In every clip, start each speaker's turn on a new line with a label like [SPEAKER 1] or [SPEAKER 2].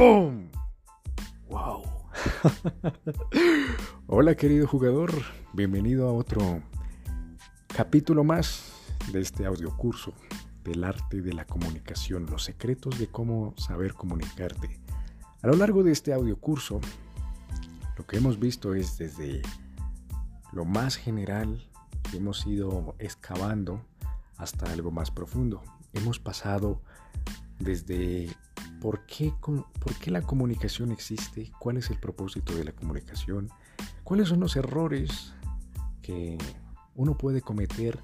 [SPEAKER 1] ¡Pum! ¡Wow! Hola querido jugador, bienvenido a otro capítulo más de este audio curso del arte de la comunicación, los secretos de cómo saber comunicarte. A lo largo de este audio curso, lo que hemos visto es desde lo más general que hemos ido excavando hasta algo más profundo. Hemos pasado desde por qué, por qué la comunicación existe, cuál es el propósito de la comunicación, cuáles son los errores que uno puede cometer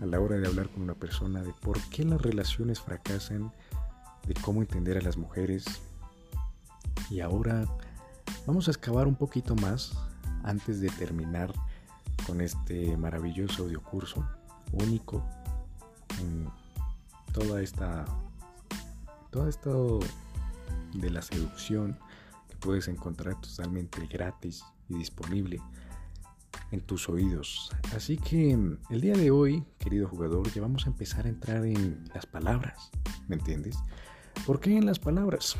[SPEAKER 1] a la hora de hablar con una persona, de por qué las relaciones fracasan, de cómo entender a las mujeres. Y ahora vamos a excavar un poquito más antes de terminar con este maravilloso audiocurso, único en toda esta todo esto de la seducción que puedes encontrar totalmente gratis y disponible en tus oídos. Así que el día de hoy, querido jugador, ya vamos a empezar a entrar en las palabras, ¿me entiendes? ¿Por qué en las palabras?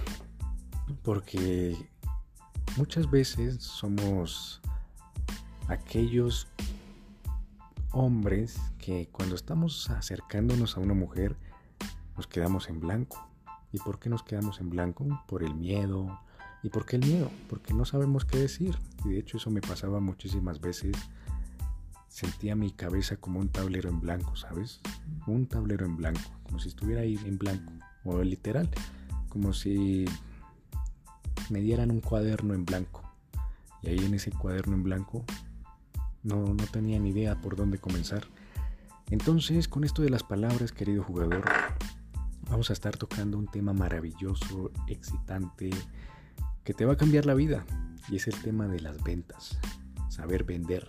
[SPEAKER 1] Porque muchas veces somos aquellos hombres que cuando estamos acercándonos a una mujer nos quedamos en blanco. ¿Y por qué nos quedamos en blanco? Por el miedo. ¿Y por qué el miedo? Porque no sabemos qué decir. Y de hecho eso me pasaba muchísimas veces. Sentía mi cabeza como un tablero en blanco, ¿sabes? Un tablero en blanco, como si estuviera ahí en blanco. O literal, como si me dieran un cuaderno en blanco. Y ahí en ese cuaderno en blanco no, no tenía ni idea por dónde comenzar. Entonces, con esto de las palabras, querido jugador, vamos a estar tocando un tema maravilloso, excitante, que te va a cambiar la vida. Y es el tema de las ventas, saber vender.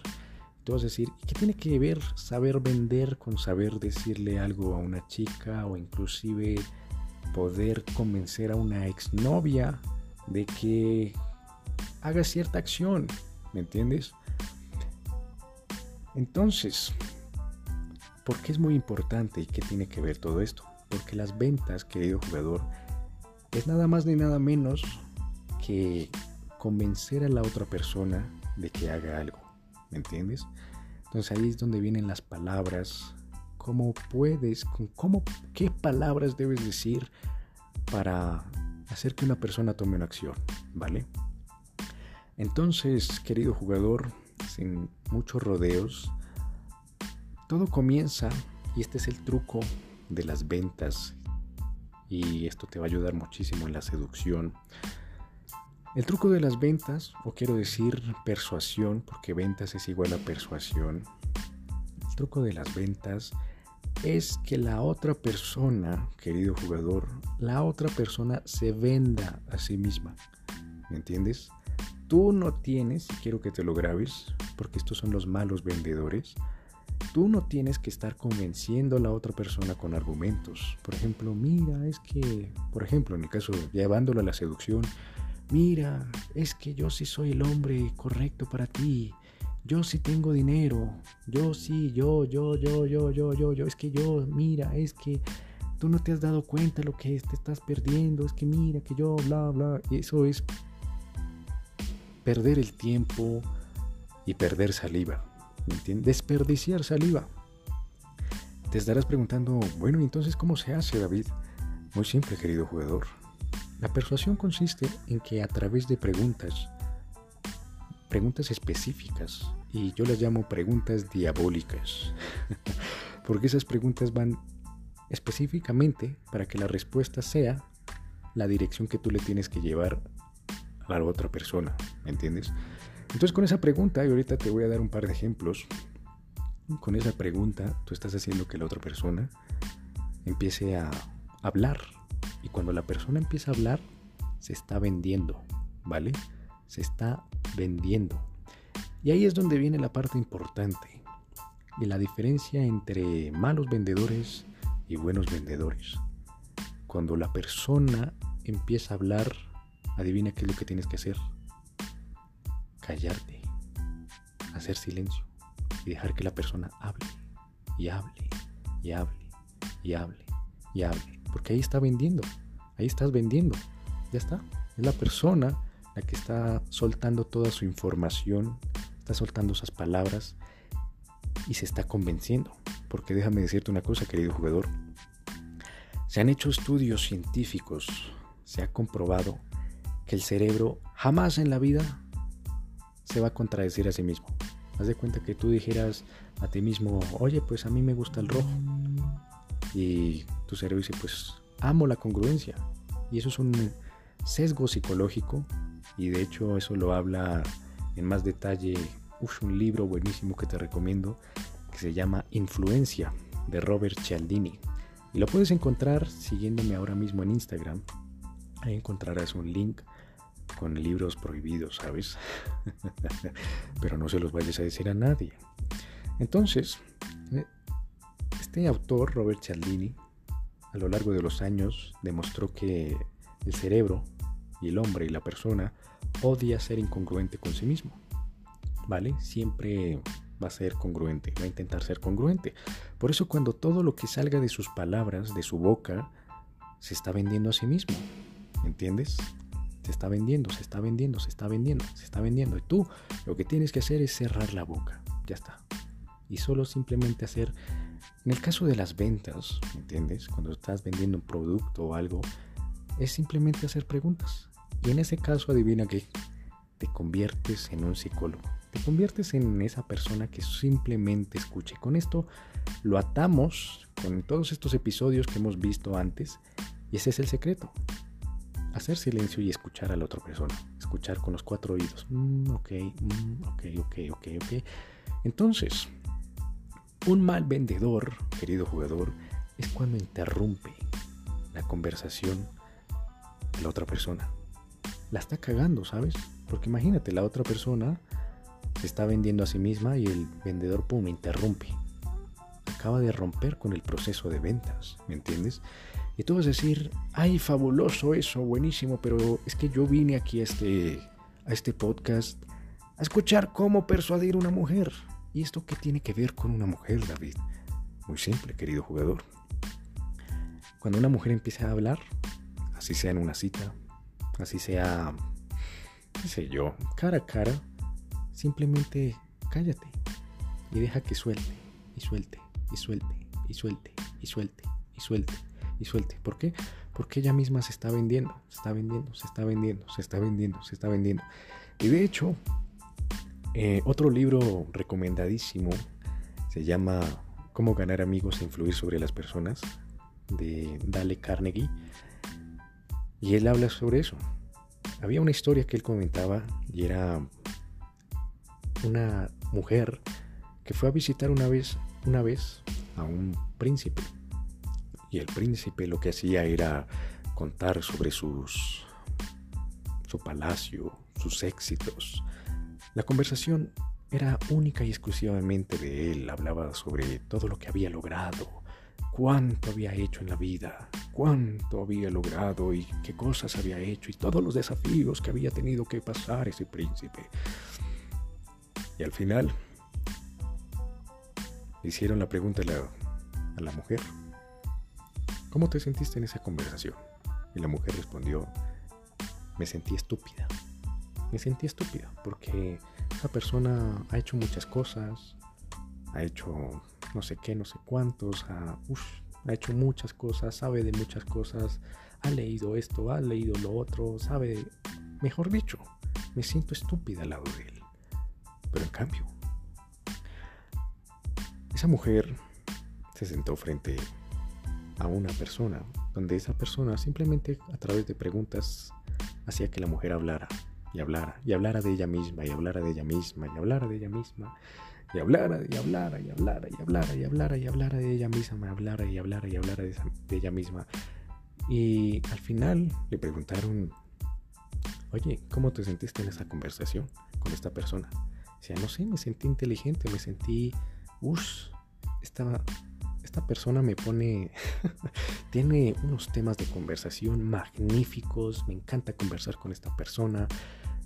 [SPEAKER 1] Tú vas a decir, ¿qué tiene que ver saber vender con saber decirle algo a una chica o inclusive poder convencer a una exnovia de que haga cierta acción? ¿Me entiendes? Entonces, ¿por qué es muy importante y qué tiene que ver todo esto? Porque las ventas, querido jugador, es nada más ni nada menos que convencer a la otra persona de que haga algo. ¿Me entiendes? Entonces ahí es donde vienen las palabras. ¿Cómo puedes, cómo, qué palabras debes decir para hacer que una persona tome una acción? ¿Vale? Entonces, querido jugador, sin muchos rodeos, todo comienza, y este es el truco de las ventas y esto te va a ayudar muchísimo en la seducción. El truco de las ventas, o quiero decir persuasión, porque ventas es igual a persuasión. El truco de las ventas es que la otra persona, querido jugador, la otra persona se venda a sí misma. ¿Me entiendes? Tú no tienes, quiero que te lo grabes, porque estos son los malos vendedores, Tú no tienes que estar convenciendo a la otra persona con argumentos. Por ejemplo, mira, es que, por ejemplo, en el caso llevándolo a la seducción, mira, es que yo sí soy el hombre correcto para ti. Yo sí tengo dinero. Yo sí, yo, yo, yo, yo, yo, yo, yo. Es que yo, mira, es que tú no te has dado cuenta lo que te estás perdiendo. Es que mira, que yo, bla, bla. Y eso es perder el tiempo y perder saliva. Desperdiciar saliva. Te estarás preguntando, bueno, entonces ¿cómo se hace, David? Muy simple, querido jugador. La persuasión consiste en que a través de preguntas, preguntas específicas, y yo las llamo preguntas diabólicas, porque esas preguntas van específicamente para que la respuesta sea la dirección que tú le tienes que llevar a la otra persona, ¿me entiendes? Entonces con esa pregunta, y ahorita te voy a dar un par de ejemplos, con esa pregunta tú estás haciendo que la otra persona empiece a hablar. Y cuando la persona empieza a hablar, se está vendiendo, ¿vale? Se está vendiendo. Y ahí es donde viene la parte importante y la diferencia entre malos vendedores y buenos vendedores. Cuando la persona empieza a hablar, adivina qué es lo que tienes que hacer callarte, hacer silencio y dejar que la persona hable y hable y hable y hable y hable. Porque ahí está vendiendo, ahí estás vendiendo. Ya está, Es la persona la que está soltando toda su información, está soltando esas palabras y se está convenciendo. Porque déjame decirte una cosa, querido jugador. Se han hecho estudios científicos, se ha comprobado que el cerebro jamás en la vida se va a contradecir a sí mismo. Haz de cuenta que tú dijeras a ti mismo, oye, pues a mí me gusta el rojo. Y tu cerebro dice, pues amo la congruencia. Y eso es un sesgo psicológico y de hecho eso lo habla en más detalle un libro buenísimo que te recomiendo que se llama Influencia de Robert Cialdini. Y lo puedes encontrar siguiéndome ahora mismo en Instagram. Ahí encontrarás un link con libros prohibidos, ¿sabes? Pero no se los vayas a decir a nadie. Entonces, eh, este autor, Robert Cialdini, a lo largo de los años demostró que el cerebro y el hombre y la persona odia ser incongruente con sí mismo. ¿Vale? Siempre va a ser congruente, va a intentar ser congruente. Por eso cuando todo lo que salga de sus palabras, de su boca, se está vendiendo a sí mismo. ¿Entiendes? Se está vendiendo, se está vendiendo, se está vendiendo, se está vendiendo. Y tú lo que tienes que hacer es cerrar la boca. Ya está. Y solo simplemente hacer, en el caso de las ventas, ¿entiendes? Cuando estás vendiendo un producto o algo, es simplemente hacer preguntas. Y en ese caso, adivina que te conviertes en un psicólogo. Te conviertes en esa persona que simplemente escuche. Con esto lo atamos con todos estos episodios que hemos visto antes. Y ese es el secreto. Hacer silencio y escuchar a la otra persona. Escuchar con los cuatro oídos. Mm, ok, mm, ok, ok, ok, ok. Entonces, un mal vendedor, querido jugador, es cuando interrumpe la conversación de la otra persona la está cagando, ¿sabes? Porque imagínate, la otra persona se está vendiendo a sí misma y el vendedor, pum, interrumpe. Acaba de romper con el proceso de ventas, ¿me entiendes? Y tú vas a decir, ay, fabuloso eso, buenísimo, pero es que yo vine aquí a este, a este podcast a escuchar cómo persuadir a una mujer. ¿Y esto qué tiene que ver con una mujer, David? Muy simple, querido jugador. Cuando una mujer empieza a hablar, así sea en una cita, así sea, qué sé yo, cara a cara, simplemente cállate y deja que suelte y suelte y suelte y suelte y suelte y suelte y suelte. ¿Por qué? Porque ella misma se está vendiendo, se está vendiendo, se está vendiendo, se está vendiendo, se está vendiendo. Y de hecho, eh, otro libro recomendadísimo se llama Cómo ganar amigos e influir sobre las personas de Dale Carnegie. Y él habla sobre eso. Había una historia que él comentaba y era una mujer que fue a visitar una vez, una vez a un príncipe. Y el príncipe lo que hacía era contar sobre sus su palacio, sus éxitos. La conversación era única y exclusivamente de él. Hablaba sobre todo lo que había logrado, cuánto había hecho en la vida, cuánto había logrado y qué cosas había hecho y todos los desafíos que había tenido que pasar ese príncipe. Y al final hicieron la pregunta a la, a la mujer, ¿cómo te sentiste en esa conversación? Y la mujer respondió, me sentí estúpida. Me sentí estúpida porque esa persona ha hecho muchas cosas, ha hecho no sé qué, no sé cuántos, ha, hecho muchas cosas, sabe de muchas cosas, ha leído esto, ha leído lo otro, sabe, mejor dicho, me siento estúpida al lado de él. Pero en cambio, esa mujer se sentó frente a una persona, donde esa persona simplemente a través de preguntas hacía que la mujer hablara y hablara y hablara de ella misma y hablara de ella misma y hablara de ella misma y hablara y hablara y hablara y hablara y hablara y hablara de ella misma, hablara y hablara y hablara de, ella misma. Y al final le preguntaron, oye, ¿cómo te sentiste en esa conversación con esta persona? Sea, no sé, me sentí inteligente, me sentí, uff, esta, esta persona me pone, tiene unos temas de conversación magníficos, me encanta conversar con esta persona,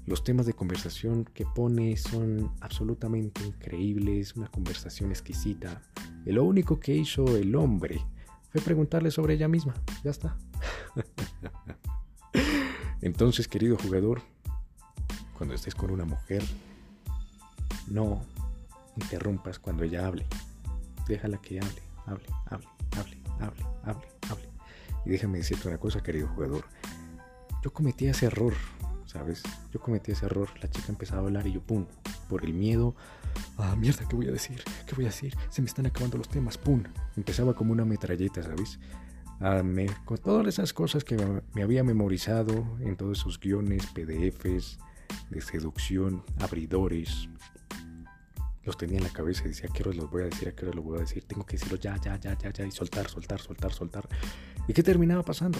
[SPEAKER 1] los temas de conversación que pone son absolutamente increíbles, una conversación exquisita. Y lo único que hizo el hombre fue preguntarle sobre ella misma. Ya está. Entonces, querido jugador, cuando estés con una mujer, no interrumpas cuando ella hable. Déjala que hable, hable, hable, hable, hable, hable, hable. Y déjame decirte una cosa, querido jugador. Yo cometí ese error, ¿sabes? Yo cometí ese error. La chica empezaba a hablar y yo, pum, por el miedo. Ah, mierda, ¿qué voy a decir? ¿Qué voy a decir? Se me están acabando los temas, pum. Empezaba como una metralleta, ¿sabes? Ah, con todas esas cosas que me había memorizado en todos esos guiones, PDFs de seducción, abridores, los tenía en la cabeza y decía, ¿a qué hora los voy a decir? ¿A qué hora los voy a decir? Tengo que decirlo ya, ya, ya, ya, ya, y soltar, soltar, soltar, soltar. ¿Y qué terminaba pasando?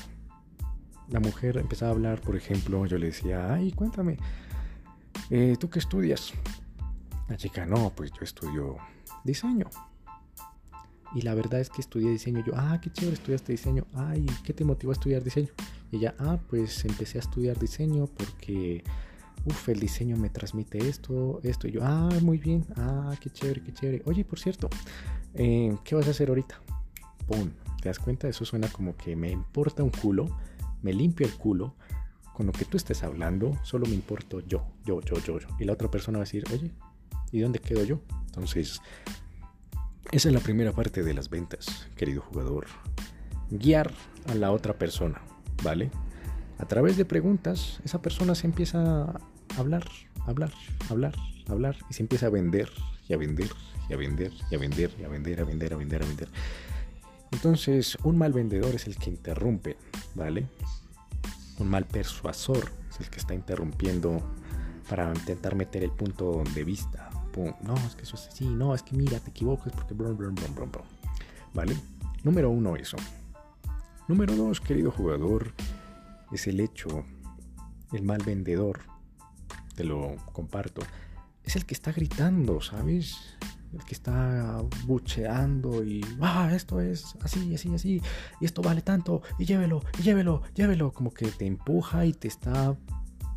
[SPEAKER 1] La mujer empezaba a hablar, por ejemplo, yo le decía, ay, cuéntame, eh, ¿tú qué estudias? La chica, no, pues yo estudio diseño. Y la verdad es que estudié diseño. Yo, ah, qué chévere, estudiaste diseño. Ay, ¿qué te motivó a estudiar diseño? Y ella, ah, pues empecé a estudiar diseño porque Uf, el diseño me transmite esto, esto. Y yo, ah, muy bien, ah, qué chévere, qué chévere. Oye, por cierto, eh, ¿qué vas a hacer ahorita? Pum, ¿te das cuenta? Eso suena como que me importa un culo, me limpio el culo. Con lo que tú estés hablando, solo me importo yo, yo, yo, yo, yo. Y la otra persona va a decir, oye, ¿y dónde quedo yo? Entonces, esa es la primera parte de las ventas, querido jugador. Guiar a la otra persona, ¿vale? A través de preguntas, esa persona se empieza hablar, hablar, hablar, hablar y se empieza a vender y a vender y a vender y a vender y a vender, a vender, a vender, a vender. Entonces, un mal vendedor es el que interrumpe, ¿vale? Un mal persuasor es el que está interrumpiendo para intentar meter el punto de vista. No, es que eso es así, no, es que mira, te equivocas porque... ¿Vale? Número uno, eso. Número dos, querido jugador, es el hecho, el mal vendedor, te lo comparto, es el que está gritando, ¿sabes? El que está bucheando y, ah, esto es así, así, así, y esto vale tanto, y llévelo, y llévelo, llévelo, como que te empuja y te está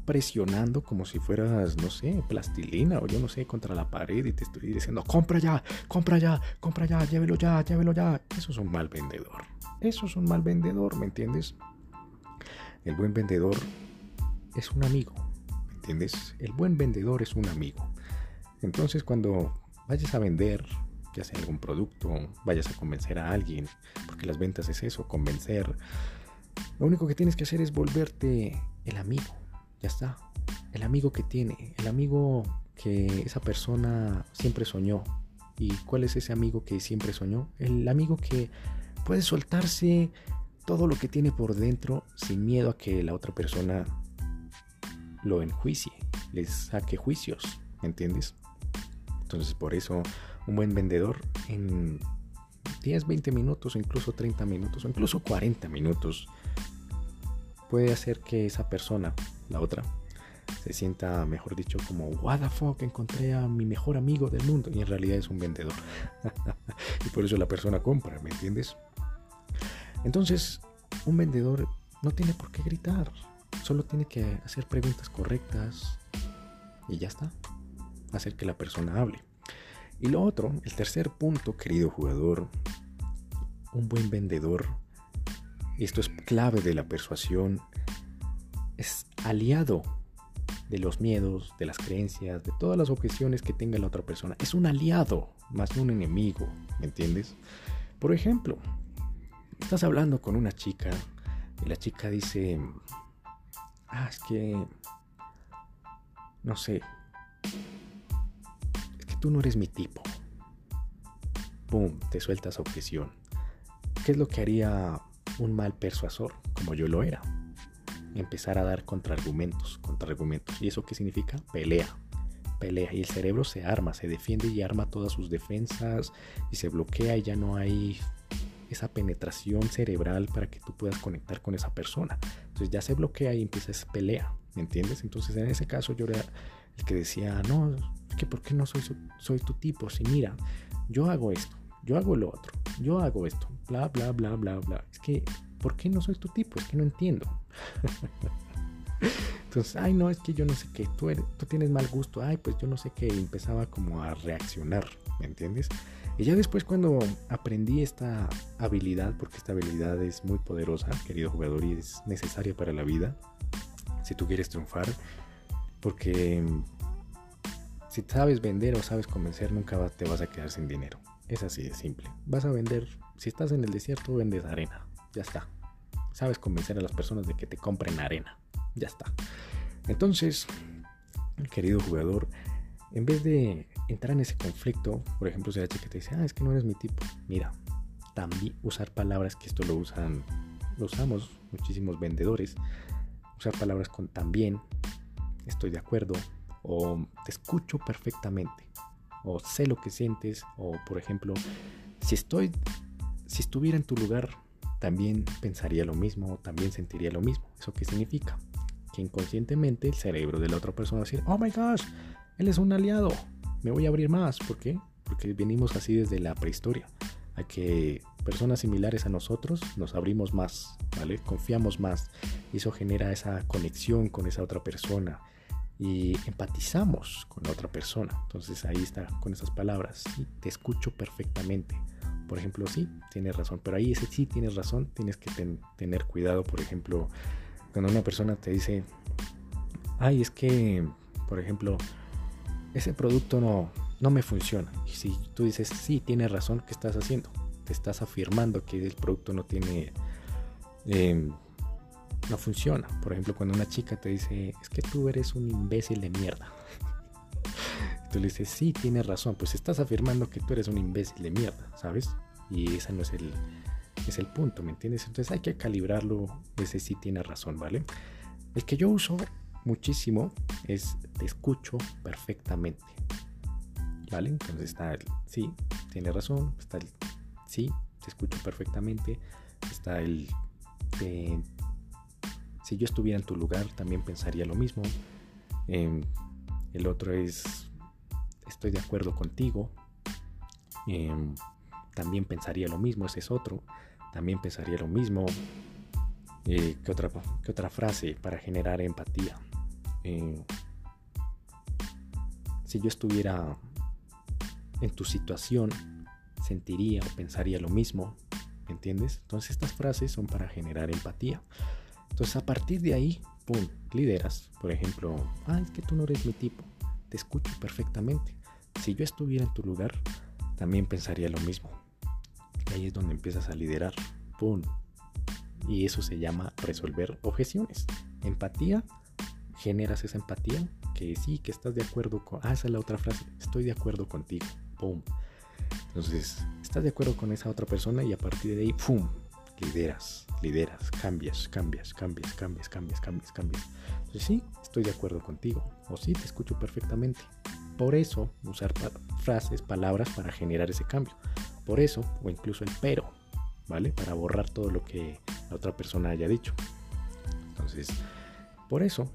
[SPEAKER 1] presionando como si fueras, no sé, plastilina o yo no sé, contra la pared y te estoy diciendo, compra ya, compra ya, compra ya, llévelo ya, llévelo ya. Eso es un mal vendedor. Eso es un mal vendedor, ¿me entiendes? El buen vendedor es un amigo, ¿me entiendes? El buen vendedor es un amigo. Entonces cuando vayas a vender, ya sea algún producto, vayas a convencer a alguien, porque las ventas es eso, convencer, lo único que tienes que hacer es volverte el amigo, ya está. El amigo que tiene, el amigo que esa persona siempre soñó. ¿Y cuál es ese amigo que siempre soñó? El amigo que puede soltarse todo lo que tiene por dentro sin miedo a que la otra persona lo enjuicie, les saque juicios, ¿me entiendes? Entonces por eso un buen vendedor en 10, 20 minutos, incluso 30 minutos, o incluso 40 minutos, puede hacer que esa persona, la otra, se sienta, mejor dicho, como, what the fuck, encontré a mi mejor amigo del mundo. Y en realidad es un vendedor. y por eso la persona compra, ¿me entiendes? Entonces, un vendedor no tiene por qué gritar, solo tiene que hacer preguntas correctas y ya está, hacer que la persona hable. Y lo otro, el tercer punto, querido jugador, un buen vendedor, y esto es clave de la persuasión, es aliado de los miedos, de las creencias, de todas las objeciones que tenga la otra persona. Es un aliado, más no un enemigo, ¿me entiendes? Por ejemplo, estás hablando con una chica y la chica dice, ah, es que, no sé, es que tú no eres mi tipo. ¡Pum! Te sueltas objeción. ¿Qué es lo que haría un mal persuasor, como yo lo era? Empezar a dar contraargumentos, contraargumentos. ¿Y eso qué significa? Pelea. Pelea. Y el cerebro se arma, se defiende y arma todas sus defensas y se bloquea y ya no hay esa penetración cerebral para que tú puedas conectar con esa persona. Entonces ya se bloquea y empieza esa pelea, ¿me entiendes? Entonces en ese caso yo era el que decía, no, que ¿por qué no soy, soy tu tipo? Si mira, yo hago esto, yo hago lo otro, yo hago esto, bla, bla, bla, bla, bla. Es que, ¿por qué no soy tu tipo? Es que no entiendo. Entonces, ay, no, es que yo no sé qué, tú, tú tienes mal gusto, ay, pues yo no sé qué, empezaba como a reaccionar, ¿me entiendes? Y ya después cuando aprendí esta habilidad, porque esta habilidad es muy poderosa, querido jugador, y es necesaria para la vida, si tú quieres triunfar, porque si sabes vender o sabes convencer, nunca te vas a quedar sin dinero. Es así de simple. Vas a vender, si estás en el desierto, vendes arena. Ya está. Sabes convencer a las personas de que te compren arena. Ya está. Entonces, querido jugador, en vez de entrar en ese conflicto, por ejemplo, si la chica te dice, ah, es que no eres mi tipo, mira, también usar palabras que esto lo usan, lo usamos muchísimos vendedores, usar palabras con también, estoy de acuerdo, o te escucho perfectamente, o sé lo que sientes, o por ejemplo, si estoy, si estuviera en tu lugar, también pensaría lo mismo, también sentiría lo mismo. ¿Eso qué significa? Que inconscientemente el cerebro de la otra persona va a decir, oh my gosh, él es un aliado, me voy a abrir más. ¿Por qué? Porque venimos así desde la prehistoria, a que personas similares a nosotros nos abrimos más, ¿vale? Confiamos más eso genera esa conexión con esa otra persona y empatizamos con la otra persona. Entonces ahí está con esas palabras, sí, te escucho perfectamente. Por ejemplo, sí, tienes razón, pero ahí ese sí tienes razón, tienes que tener cuidado, por ejemplo, cuando una persona te dice, ay, es que, por ejemplo, ese producto no, no me funciona. Y si tú dices, sí, tienes razón, ¿qué estás haciendo? Te estás afirmando que el producto no tiene... Em, no funciona. Por ejemplo, cuando una chica te dice, es que tú eres un imbécil de mierda. tú le dices, sí, tienes razón. Pues estás afirmando que tú eres un imbécil de mierda, ¿sabes? Y ese no es el, es el punto, ¿me entiendes? Entonces hay que calibrarlo. Ese sí tiene razón, ¿vale? El que yo uso muchísimo es te escucho perfectamente. ¿Vale? Entonces está el sí, tiene razón. Está el sí, te escucho perfectamente. Está el si yo estuviera en tu lugar también pensaría lo mismo. Em, el otro es estoy de acuerdo contigo. Em, también pensaría lo mismo, ese es otro. También pensaría lo mismo. Eh, ¿qué, otra, ¿Qué otra frase para generar empatía? Eh, si yo estuviera en tu situación, sentiría o pensaría lo mismo, ¿me entiendes? Entonces estas frases son para generar empatía. Entonces a partir de ahí, ¡pum!, lideras. Por ejemplo, ah, es que tú no eres mi tipo, te escucho perfectamente. Si yo estuviera en tu lugar, también pensaría lo mismo. Ahí es donde empiezas a liderar, ¡pum! Y eso se llama resolver objeciones. Empatía generas esa empatía, que sí, que estás de acuerdo con... Ah, esa es la otra frase, estoy de acuerdo contigo. ¡Pum! Entonces, estás de acuerdo con esa otra persona y a partir de ahí, ¡pum! Lideras, lideras, cambias, cambias, cambias, cambias, cambias, cambias, cambias. Entonces, sí, estoy de acuerdo contigo. O sí, te escucho perfectamente. Por eso, usar frases, palabras para generar ese cambio. Por eso, o incluso el pero, ¿vale? Para borrar todo lo que la otra persona haya dicho. Entonces, por eso,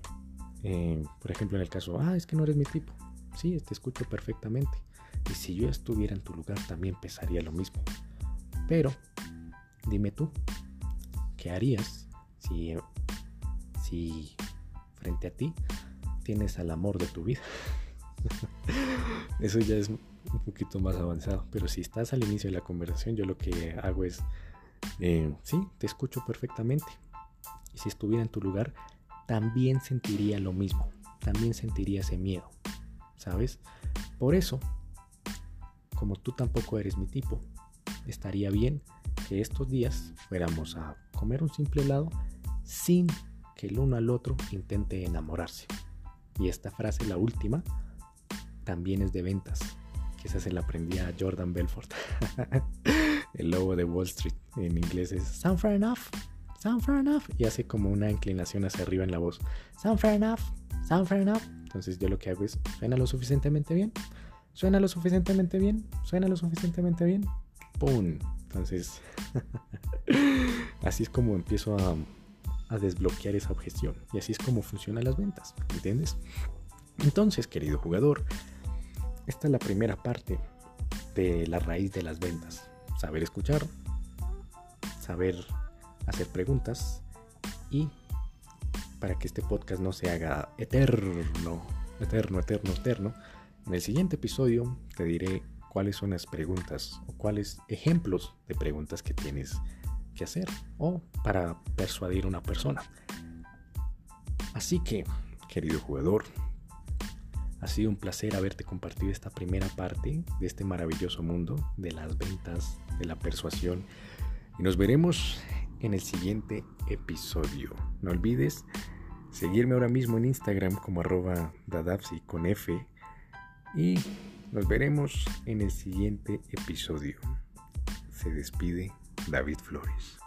[SPEAKER 1] eh, por ejemplo, en el caso, ah, es que no eres mi tipo. Sí, te escucho perfectamente. Y si yo estuviera en tu lugar, también pensaría lo mismo. Pero, dime tú, ¿qué harías si, si frente a ti tienes al amor de tu vida? Eso ya es un poquito más avanzado. Pero si estás al inicio de la conversación, yo lo que hago es, eh, sí, te escucho perfectamente. Y si estuviera en tu lugar, también sentiría lo mismo, también sentiría ese miedo, ¿sabes? Por eso, como tú tampoco eres mi tipo, estaría bien que estos días fuéramos a comer un simple helado sin que el uno al otro intente enamorarse. Y esta frase, la última, también es de ventas, esa se la aprendí a Jordan Belfort. el logo de Wall Street en inglés es Sound fair enough sound fair enough. Y hace como una inclinación hacia arriba en la voz. Sound fair enough, sound fair enough. Entonces yo lo que hago es, ¿suena lo suficientemente bien? ¿Suena lo suficientemente bien? ¿Suena lo suficientemente bien? ¡Pum! Entonces, así es como empiezo a, a desbloquear esa objeción. Y así es como funcionan las ventas, ¿entiendes? Entonces, querido jugador, esta es la primera parte de la raíz de las ventas. Saber escuchar, saber hacer preguntas y para que este podcast no se haga eterno, eterno, eterno, eterno, en el siguiente episodio te diré cuáles son las preguntas o cuáles ejemplos de preguntas que tienes que hacer o para persuadir a una persona. Así que, querido jugador, ha sido un placer haberte compartido esta primera parte de este maravilloso mundo de las ventas, de la persuasión. Y nos veremos en el siguiente episodio. No olvides seguirme ahora mismo en Instagram como arroba dadapsi con F. Y nos veremos en el siguiente episodio. Se despide David Flores.